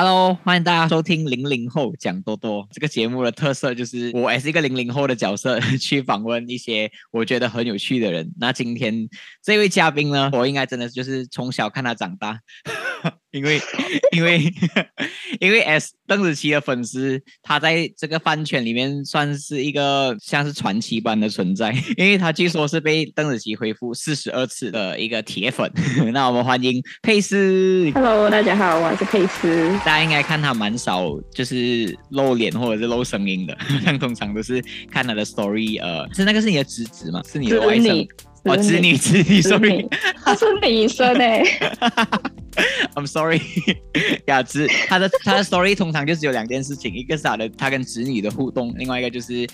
Hello，欢迎大家收听《零零后讲多多》这个节目的特色就是我也是一个零零后的角色，去访问一些我觉得很有趣的人。那今天这位嘉宾呢，我应该真的就是从小看他长大。因为，因为，因为 S 邓紫棋的粉丝，他在这个饭圈里面算是一个像是传奇般的存在，因为他据说是被邓紫棋回复四十二次的一个铁粉。那我们欢迎佩斯。Hello，大家好，我是佩斯。大家应该看他蛮少，就是露脸或者是露声音的，像通常都是看他的 story。呃，是那个是你的侄子吗？是你的外甥？哦，侄女，侄女，sorry，她是女生哎。I'm sorry，雅芝他的他的 story 通常就只有两件事情，一个是他的他跟子女的互动，另外一个就是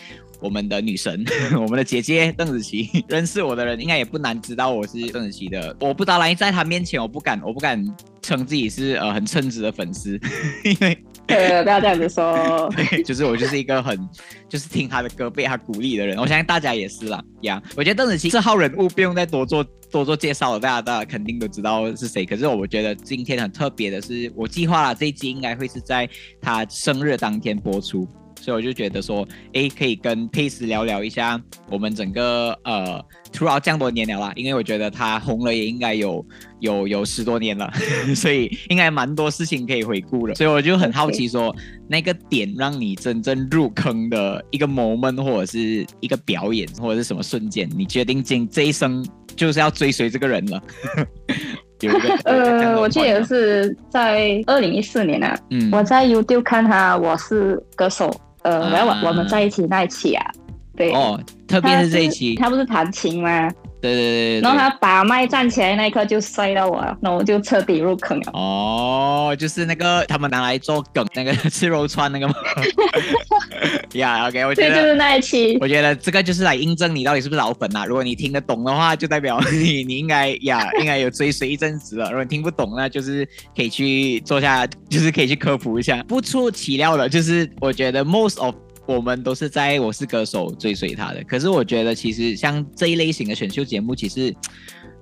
我们的女神，我们的姐姐邓紫棋。认识我的人应该也不难知道我是邓紫棋的，我不当然在她面前我不敢我不敢称自己是呃很称职的粉丝，因为。呃，不要这样子说。对，就是我就是一个很，就是听他的歌被他鼓励的人。我相信大家也是啦，呀、yeah。我觉得邓紫棋这号人物不用再多做多做介绍了，大家大家肯定都知道是谁。可是我觉得今天很特别的是，我计划了这一集应该会是在他生日当天播出。所以我就觉得说，哎，可以跟佩斯聊聊一下我们整个呃，throughout 这样多年了啦，因为我觉得他红了也应该有有有十多年了，所以应该蛮多事情可以回顾了。所以我就很好奇说.那个点让你真正入坑的一个 moment 或者是一个表演或者是什么瞬间，你决定今这一生就是要追随这个人了。有个 呃，我记得是在二零一四年啊，嗯，我在 YouTube 看他，我是歌手。呃，我要我我们在一起那一期啊，对。哦，特别是这一期，他不是弹琴吗？对对对，然后他把麦站起来那一刻就摔到我，然后我就彻底入坑了。哦，就是那个他们拿来做梗，那个吃肉串那个吗？呀、yeah,，OK，我觉得就是那一期。我觉得这个就是来印证你到底是不是老粉啊。如果你听得懂的话，就代表 你你应该呀，yeah, 应该有追随一阵子了。如果你听不懂，那就是可以去做下，就是可以去科普一下。不出其料的，就是我觉得 most of。我们都是在我是歌手追随他的，可是我觉得其实像这一类型的选秀节目，其实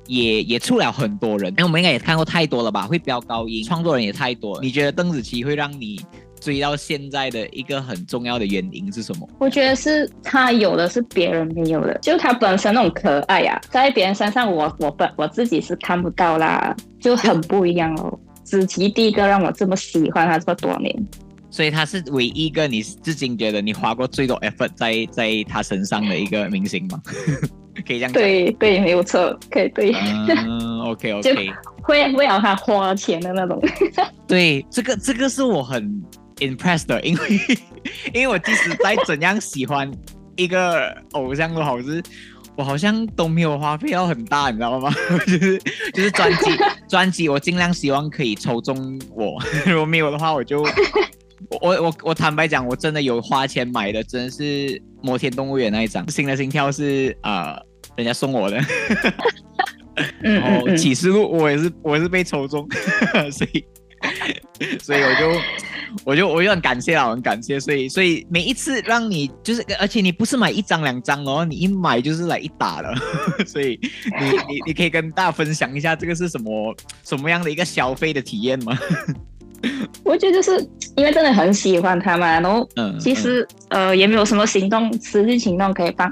也也出了很多人，因为我们应该也看过太多了吧，会飙高音，创作人也太多了。你觉得邓紫棋会让你追到现在的一个很重要的原因是什么？我觉得是她有的是别人没有的，就她本身那种可爱呀、啊，在别人身上我我本我自己是看不到啦，就很不一样哦。紫棋第一个让我这么喜欢她这么多年。所以他是唯一一个你至今觉得你花过最多 effort 在在他身上的一个明星吗？可以这样讲？对对，没有错，可以对。嗯，OK OK，会会让他花钱的那种。对，这个这个是我很 impressed 的，因为因为我即使再怎样喜欢一个偶像都好，是我好像都没有花费到很大，你知道吗？就是就是专辑专辑，我尽量希望可以抽中我，如果没有的话，我就。我我我坦白讲，我真的有花钱买的，真的是摩天动物园那一张。新的心跳是啊、呃，人家送我的。然后启示录我也是我也是被抽中，所以 所以我就我就我就很感谢啊，很感谢。所以所以每一次让你就是，而且你不是买一张两张哦，你一买就是来一打了。所以你你你可以跟大家分享一下这个是什么什么样的一个消费的体验吗？我觉得就是因为真的很喜欢他嘛，然后其实、呃也没有什么行动实际行动可以帮，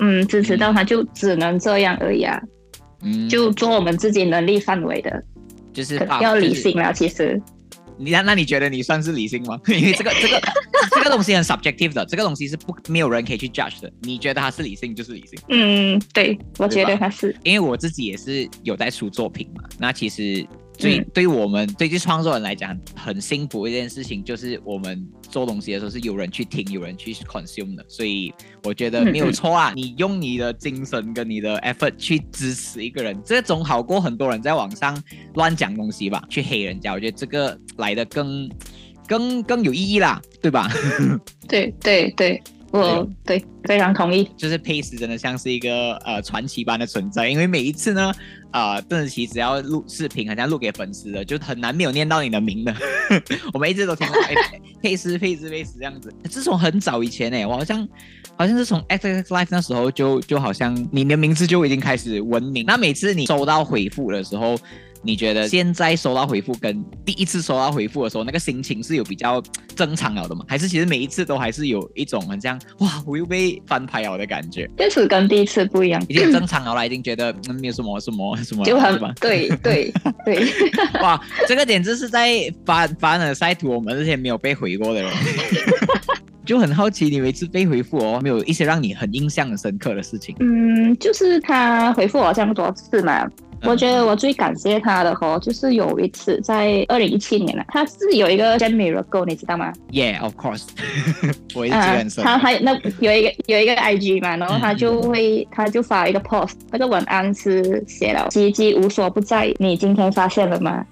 嗯支持到他就只能这样而已啊，嗯，就做我们自己能力范围的，就是要理性啦，其实。你那那你觉得你算是理性吗？因为这个这个这个东西很 subjective 的，这个东西是不没有人可以去 judge 的。你觉得他是理性就是理性。嗯，对，我觉得他是。因为我自己也是有在出作品嘛，那其实。对，对我们对于创作人来讲，很幸福一件事情，就是我们做东西的时候是有人去听，有人去 consume 的，所以我觉得没有错啊。你用你的精神跟你的 effort 去支持一个人，这总好过很多人在网上乱讲东西吧，去黑人家。我觉得这个来的更更更有意义啦，对吧？对 对对。我对，对，非常同意，就是佩斯真的像是一个呃传奇般的存在，因为每一次呢，啊、呃，邓紫棋只要录视频，好像录给粉丝的，就很难没有念到你的名的。我们一直都听到哎，佩斯佩斯佩斯这样子。自从很早以前哎，我好像好像是从 X X Life 那时候就就好像你的名字就已经开始闻名。那每次你收到回复的时候。你觉得现在收到回复跟第一次收到回复的时候，那个心情是有比较正常了的吗？还是其实每一次都还是有一种很像哇，我又被翻拍了的感觉？确实跟第一次不一样，已经正常了啦，已经觉得嗯没有什么什么什么，就很对对对，哇，这个简直是在凡凡尔赛图我们这些没有被回过的人。就很好奇，你每次被回复哦，没有一些让你很印象很深刻的事情？嗯，就是他回复我这么多次嘛。我觉得我最感谢他的哦，就是有一次在二零一七年了，他是有一个 Jam Miracle，你知道吗？Yeah，of course。我也记得很深。他还那有一个有一个 IG 嘛，然后他就会他就发一个 post，那个文案是写了“奇迹无所不在”，你今天发现了吗？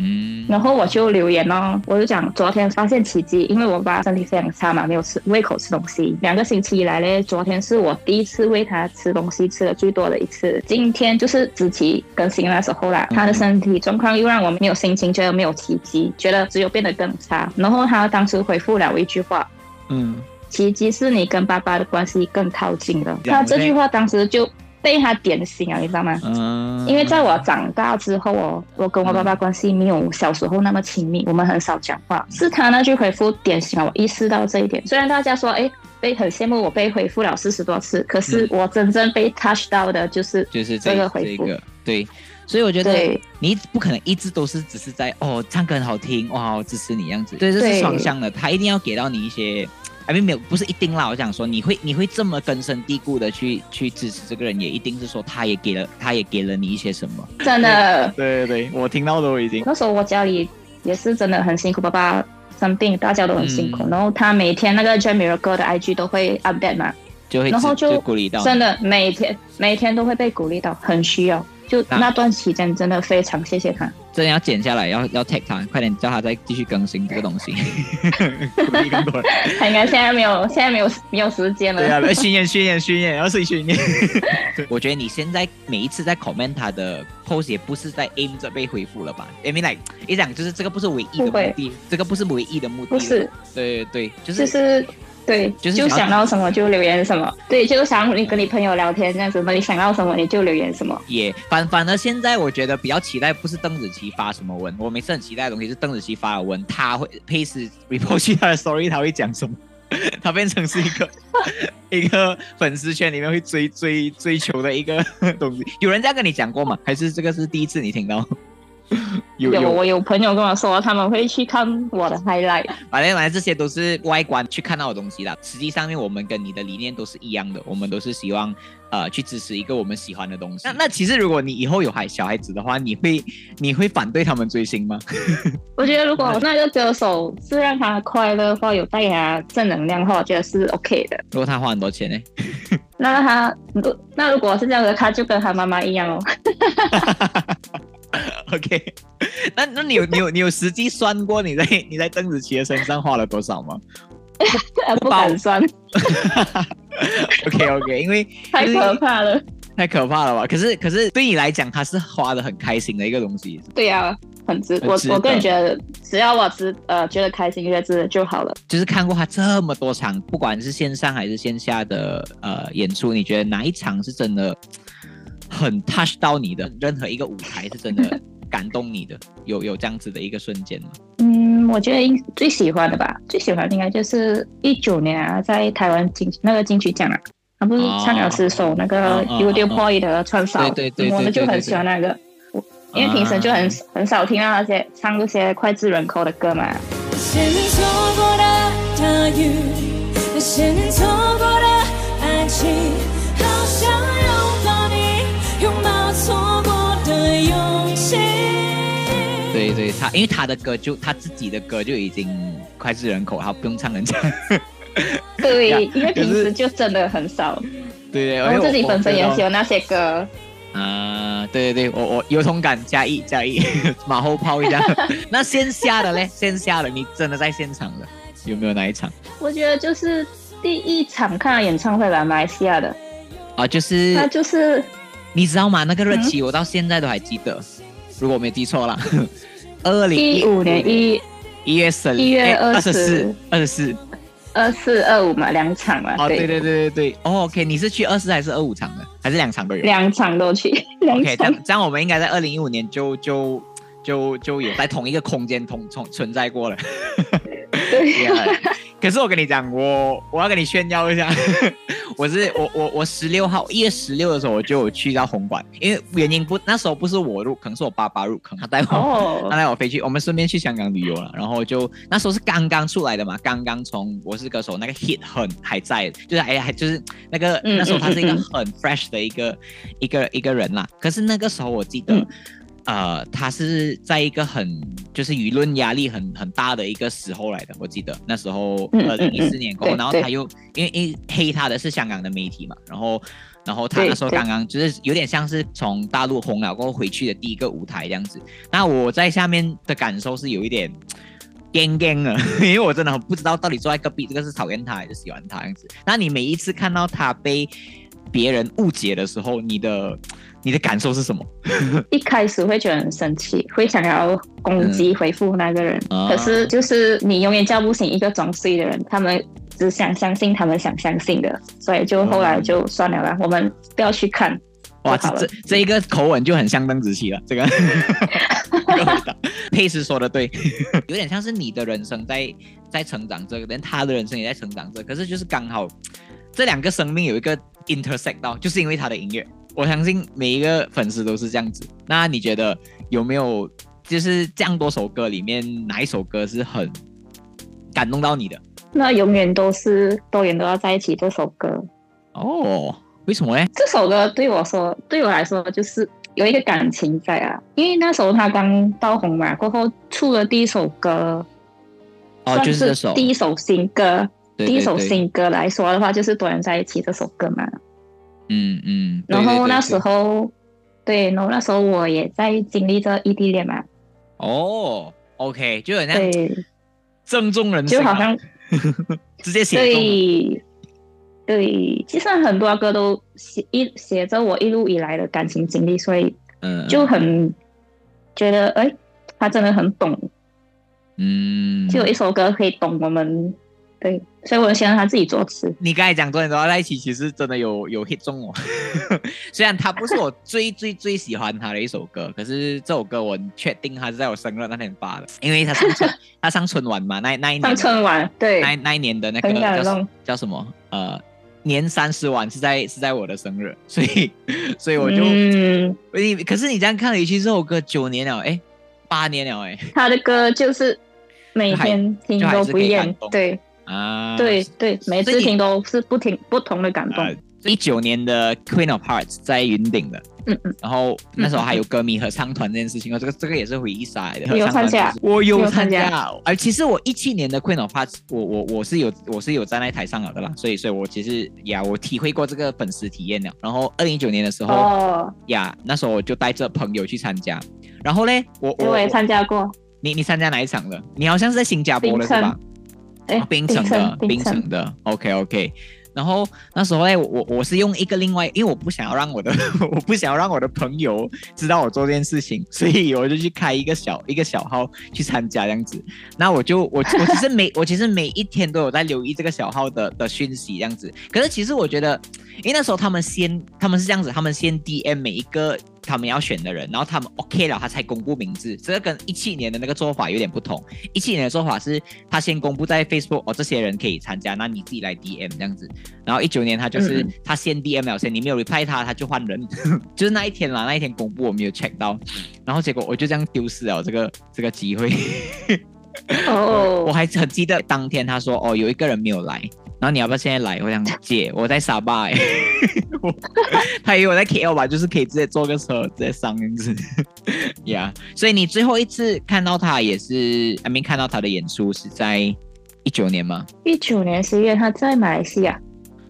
嗯，然后我就留言哦，我就讲昨天发现奇迹，因为我爸身体非常差嘛，没有吃胃口吃东西，两个星期以来呢，昨天是我第一次喂他吃东西，吃的最多的一次。今天就是子琪更新那时候啦，他的身体状况又让我没有心情，觉得没有奇迹，觉得只有变得更差。然后他当时回复了我一句话，嗯，奇迹是你跟爸爸的关系更靠近了。他这句话当时就。被他点醒啊，你知道吗？嗯，因为在我长大之后哦，我跟我爸爸关系没有小时候那么亲密，我们很少讲话。是他那句回复点醒了我，意识到这一点。虽然大家说，哎，被很羡慕我被回复了四十多次，可是我真正被 touch 到的就是就是这个回复。这个、对，所以我觉得你不可能一直都是只是在哦唱歌很好听哇，我支持你这样子。对，这是双向的，他一定要给到你一些。还没没有，不是一定啦。我想说，你会你会这么根深蒂固的去去支持这个人，也一定是说他也给了他也给了你一些什么。真的，对对对，我听到都已经。那时候我家里也是真的很辛苦，爸爸生病，大家都很辛苦。嗯、然后他每天那个 j a m i r a c l e 的 IG 都会 update 嘛，就会然后就，就鼓励到，真的每天每天都会被鼓励到，很需要。就那段期间，真的非常谢谢他。真的要剪下来，要要 take 他，快点叫他再继续更新这个东西。鼓励更多人。他应该现在没有，现在没有没有时间了。对啊，训练训练训练，要自己训练。我觉得你现在每一次在 comment 他的 post 也不是在 aim 着被回复了吧？I mean like，一讲就是这个不是唯一的目的，这个不是唯一的目的。不是。对对，就是。就是对，就是就想到什么就留言什么。对，就是想你跟你朋友聊天这样子嘛，你想到什么你就留言什么。也、反反而现在我觉得比较期待不是邓紫棋发什么文，我每次很期待的东西是邓紫棋发的文，他会 paste repost 他的 story，他会讲什么？他变成是一个 一个粉丝圈里面会追追追求的一个东西。有人这样跟你讲过吗？还是这个是第一次你听到？有，有，我有朋友跟我说，他们会去看我的 highlight。反正反正这些都是外观去看到的东西啦。实际上面，我们跟你的理念都是一样的，我们都是希望呃去支持一个我们喜欢的东西。那那其实如果你以后有孩小孩子的话，你会你会反对他们追星吗？我觉得如果那个歌手是让他快乐或有带给他正能量的话，我觉得是 OK 的。如果他花很多钱呢？那他那如果是这样的，他就跟他妈妈一样哦。OK，那那你有你有你有实际算过你在你在邓紫棋的身上花了多少吗？不敢算。OK OK，因为 太可怕了，太可怕了吧？可是可是对你来讲，它是花的很开心的一个东西。对呀、啊，很值。我我个人觉得，只要我值呃觉得开心，觉得值得就好了。就是看过他这么多场，不管是线上还是线下的呃演出，你觉得哪一场是真的？很 touch 到你的任何一个舞台是真的感动你的，有有这样子的一个瞬间吗？嗯，我觉得最喜欢的吧，最喜欢的应该就是一九年啊，在台湾金那个金曲奖啊，他不是唱了十首那个 Youtube Boy 的串烧，对对对，我们就很喜欢那个，因为平时就很很少听到那些唱这些脍炙人口的歌嘛。对对，他因为他的歌就他自己的歌就已经脍炙人口，他不用唱人家。对，因为平时就真的很少。对对，我自己本身也喜欢那些歌。啊，对对对，我我有同感，加一加一，马后炮一下。那线下的嘞？线下的你真的在现场的有没有哪一场？我觉得就是第一场看演唱会吧，马来西亚的。啊，就是他就是。你知道吗？那个日期我到现在都还记得，嗯、如果我没记错了，二零一五年一一月十一月二十四二十四二四二五嘛，两场嘛。哦，对对对对对，哦，OK，你是去二四还是二五场的？还是两场都有？两场都去。OK，这样这样我们应该在二零一五年就就就就有在同一个空间同存存在过了。对。可是我跟你讲，我我要跟你炫耀一下，我是我我我十六号一月十六的时候我就有去到红馆，因为原因不那时候不是我入坑，是我爸爸入坑，他带我、oh. 他带我飞去，我们顺便去香港旅游了，然后就那时候是刚刚出来的嘛，刚刚从《我是歌手》那个 hit 很还在，就是哎还就是那个那时候他是一个很 fresh 的一个一个一个人啦，可是那个时候我记得。嗯呃，他是在一个很就是舆论压力很很大的一个时候来的，我记得那时候二零一四年过后，然后他又因为因为黑他的是香港的媒体嘛，然后然后他那时候刚刚就是有点像是从大陆红了过后回去的第一个舞台这样子。那我在下面的感受是有一点惊惊的，因为我真的很不知道到底坐在隔壁这个是讨厌他还是喜欢他这样子。那你每一次看到他被别人误解的时候，你的。你的感受是什么？一开始会觉得很生气，会想要攻击回复那个人。嗯、可是就是你永远叫不醒一个装睡的人，他们只想相信他们想相信的，所以就后来就算了啦，嗯、我们不要去看。哇，这这这一个口吻就很像邓紫棋了。这个 佩斯说的对，有点像是你的人生在在成长着，连他的人生也在成长着。可是就是刚好这两个生命有一个 intersect 到，就是因为他的音乐。我相信每一个粉丝都是这样子。那你觉得有没有就是这样多首歌里面哪一首歌是很感动到你的？那永远都是多远都要在一起这首歌。哦，为什么呢？这首歌对我说，对我来说就是有一个感情在啊。因为那时候他刚爆红嘛，过后出了第一首歌，哦，就是这首第一首新歌，第一首新歌来说的话，就是多人在一起这首歌嘛。嗯嗯，然后那时候，对，然后那时候我也在经历着异地恋嘛。哦，OK，就有那样正中人心，就好像 直接写。对，对，其实很多歌都写一写着我一路以来的感情经历，所以嗯，就很觉得哎，他真的很懂。嗯，就有一首歌可以懂我们。对，所以我先让他自己作词。你刚才讲多远都要在一起，其实真的有有 hit 中我。虽然他不是我最最最喜欢他的一首歌，可是这首歌我确定他是在我生日那天发的，因为他上春 他上春晚嘛，那那一年上春晚，对，那那一年的那个叫叫什么？呃，年三十晚是在是在我的生日，所以所以我就，嗯，可是你这样看了一期这首歌九年了，哎，八年了，哎，他的歌就是每天听都不厌，对。啊，对对，每次听都是不停不同的感动。一九、呃、年的 Queen of Hearts 在云顶的，嗯嗯，然后那时候还有歌迷合唱团这件事情，这个这个也是回忆杀来的。有参加，我有参加。而其实我一七年的 Queen of Hearts，我我我是有我是有站在台上了的啦，所以所以我其实呀，我体会过这个粉丝体验了。然后二零一九年的时候，哦呀，那时候我就带着朋友去参加。然后嘞，我我，也参加过。你你参加哪一场了？你好像是在新加坡的是吧？槟城的，槟城的，OK OK。然后那时候哎，我我是用一个另外，因为我不想要让我的，我不想要让我的朋友知道我做这件事情，所以我就去开一个小一个小号去参加这样子。那我就我我其实每我其实每一天都有在留意这个小号的的讯息这样子。可是其实我觉得，因为那时候他们先他们是这样子，他们先 DM 每一个。他们要选的人，然后他们 OK 了，他才公布名字。这个跟一七年的那个做法有点不同。一七年的做法是，他先公布在 Facebook，哦，这些人可以参加，那你自己来 DM 这样子。然后一九年他就是、嗯、他先 DM 了先，你没有 reply 他，他就换人。就是那一天啦，那一天公布我没有 check 到，然后结果我就这样丢失了这个这个机会。哦，我还很记得当天他说，哦，有一个人没有来。然后你要不要现在来？我想姐，我在沙巴哎，他以为我在 KL 吧，就是可以直接坐个车直接上这样子，呀。所以你最后一次看到他也是还没看到他的演出是在一九年吗？一九年十月他在马来西亚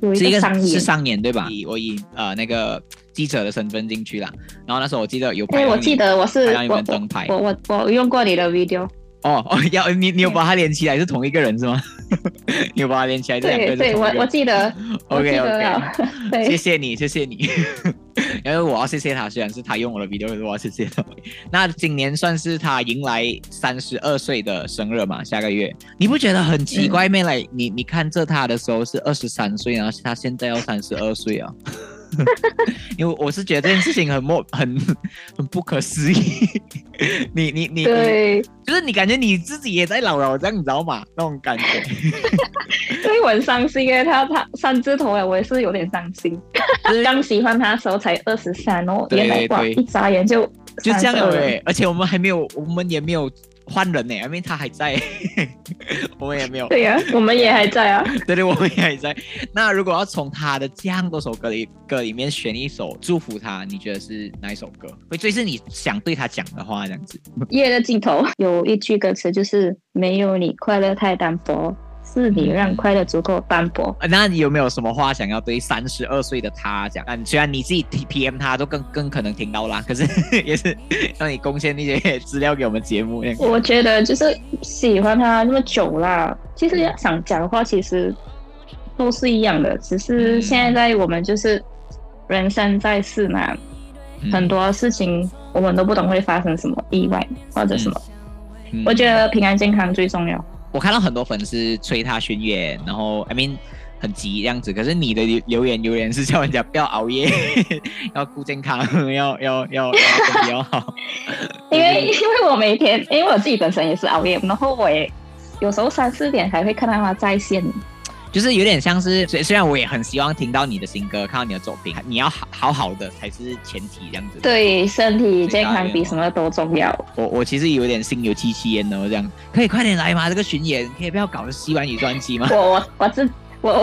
有一个商演，是商演对吧？以我以呃那个记者的身份进去了，然后那时候我记得有拍，我记得我是我我我我用过你的 video。哦哦，要你你有把它连起来是同一个人是吗？你有把它连起来这两个人？对对，我我记得。OK OK，谢谢你谢谢你，因为我要谢谢他，虽然是他用我的 video，可是我要谢谢他。那今年算是他迎来三十二岁的生日嘛？下个月，你不觉得很奇怪吗？来，你你看这他的时候是二十三岁，然后他现在要三十二岁啊？因为我是觉得这件事情很莫 很很不可思议。你你你对，就是你感觉你自己也在老了，这样你知道吗？那种感觉。所以我很伤心哎，他他三字头哎，我也是有点伤心。刚喜欢他的时候才二十三哦，原来哇，一眨眼就就这样了哎，而且我们还没有，我们也没有。换人呢，因为他还在，我们也没有。对呀、啊，我们也还在啊。对对，我们也还在。那如果要从他的这样多首歌里歌里面选一首祝福他，你觉得是哪一首歌？会最是你想对他讲的话，这样子。夜的尽头有一句歌词就是“没有你，快乐太单薄”。是你让快乐足够单薄。嗯。那你有没有什么话想要对三十二岁的他讲？嗯，虽然你自己 PM 他都更更可能听到啦，可是也是让你贡献一些资料给我们节目。我觉得就是喜欢他那么久啦，其实要想讲的话其实都是一样的，只是现在在我们就是人生在世嘛，嗯、很多事情我们都不懂会发生什么意外或者什么。嗯嗯、我觉得平安健康最重要。我看到很多粉丝催他巡演，然后 I mean 很急这样子。可是你的留言留言是叫人家不要熬夜，要顾健康，要要要要要好。因为因为我每天，因为我自己本身也是熬夜，然后我也有时候三四点才会看到他在线。就是有点像是，虽虽然我也很希望听到你的新歌，看到你的作品，你要好好好的才是前提，这样子。对，身体健康比什么都重要。我我其实有点心有戚戚焉的，这样可以快点来吗？这个巡演可以不要搞西湾语专辑吗？我我我自我我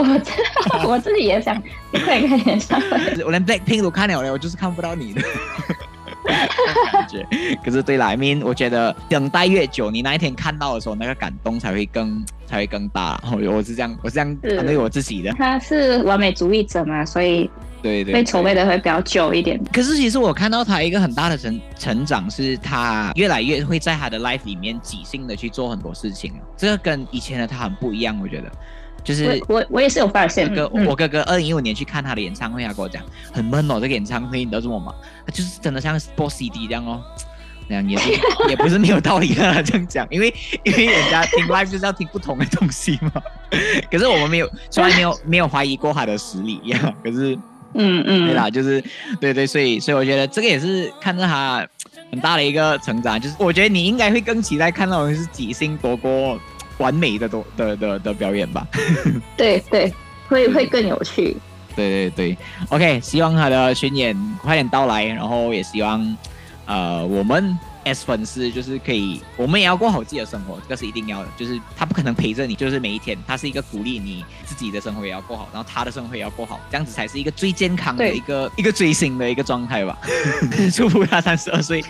我，我自己也想快点快点上。我连 Blackpink 都看了了，我就是看不到你的。感觉，可是对来 mean 我觉得等待越久，你那一天看到的时候，那个感动才会更才会更大。我我是这样，我是这样安慰我自己的。他是完美主义者嘛，所以对对，被筹备的会比较久一点。可是其实我看到他一个很大的成成长，是他越来越会在他的 life 里面即兴的去做很多事情。这个跟以前的他很不一样，我觉得。就是我我也是有发现，哥，我哥哥二零一五年去看他的演唱会，他跟我讲很闷哦，这个演唱会你知道什么忙？他就是真的像播 CD 这样哦，那样也是 也不是没有道理的这样讲，因为因为人家听 live 就是要听不同的东西嘛。可是我们没有，从来没有没有怀疑过他的实力呀。可是嗯嗯，对啦，就是对对，所以所以我觉得这个也是看着他很大的一个成长，就是我觉得你应该会更期待看到的是几星夺过。完美的多的的的表演吧，对对，会会更有趣。对对对，OK，希望他的巡演快点到来，然后也希望，呃，我们。S 粉丝就是可以，我们也要过好自己的生活，这个是一定要的。就是他不可能陪着你，就是每一天，他是一个鼓励你自己的生活也要过好，然后他的生活也要过好，这样子才是一个最健康的一个一个追星的一个状态吧。祝福他三十二岁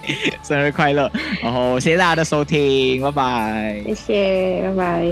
生日快乐，然后 谢谢大家的收听，拜拜。谢谢，拜拜。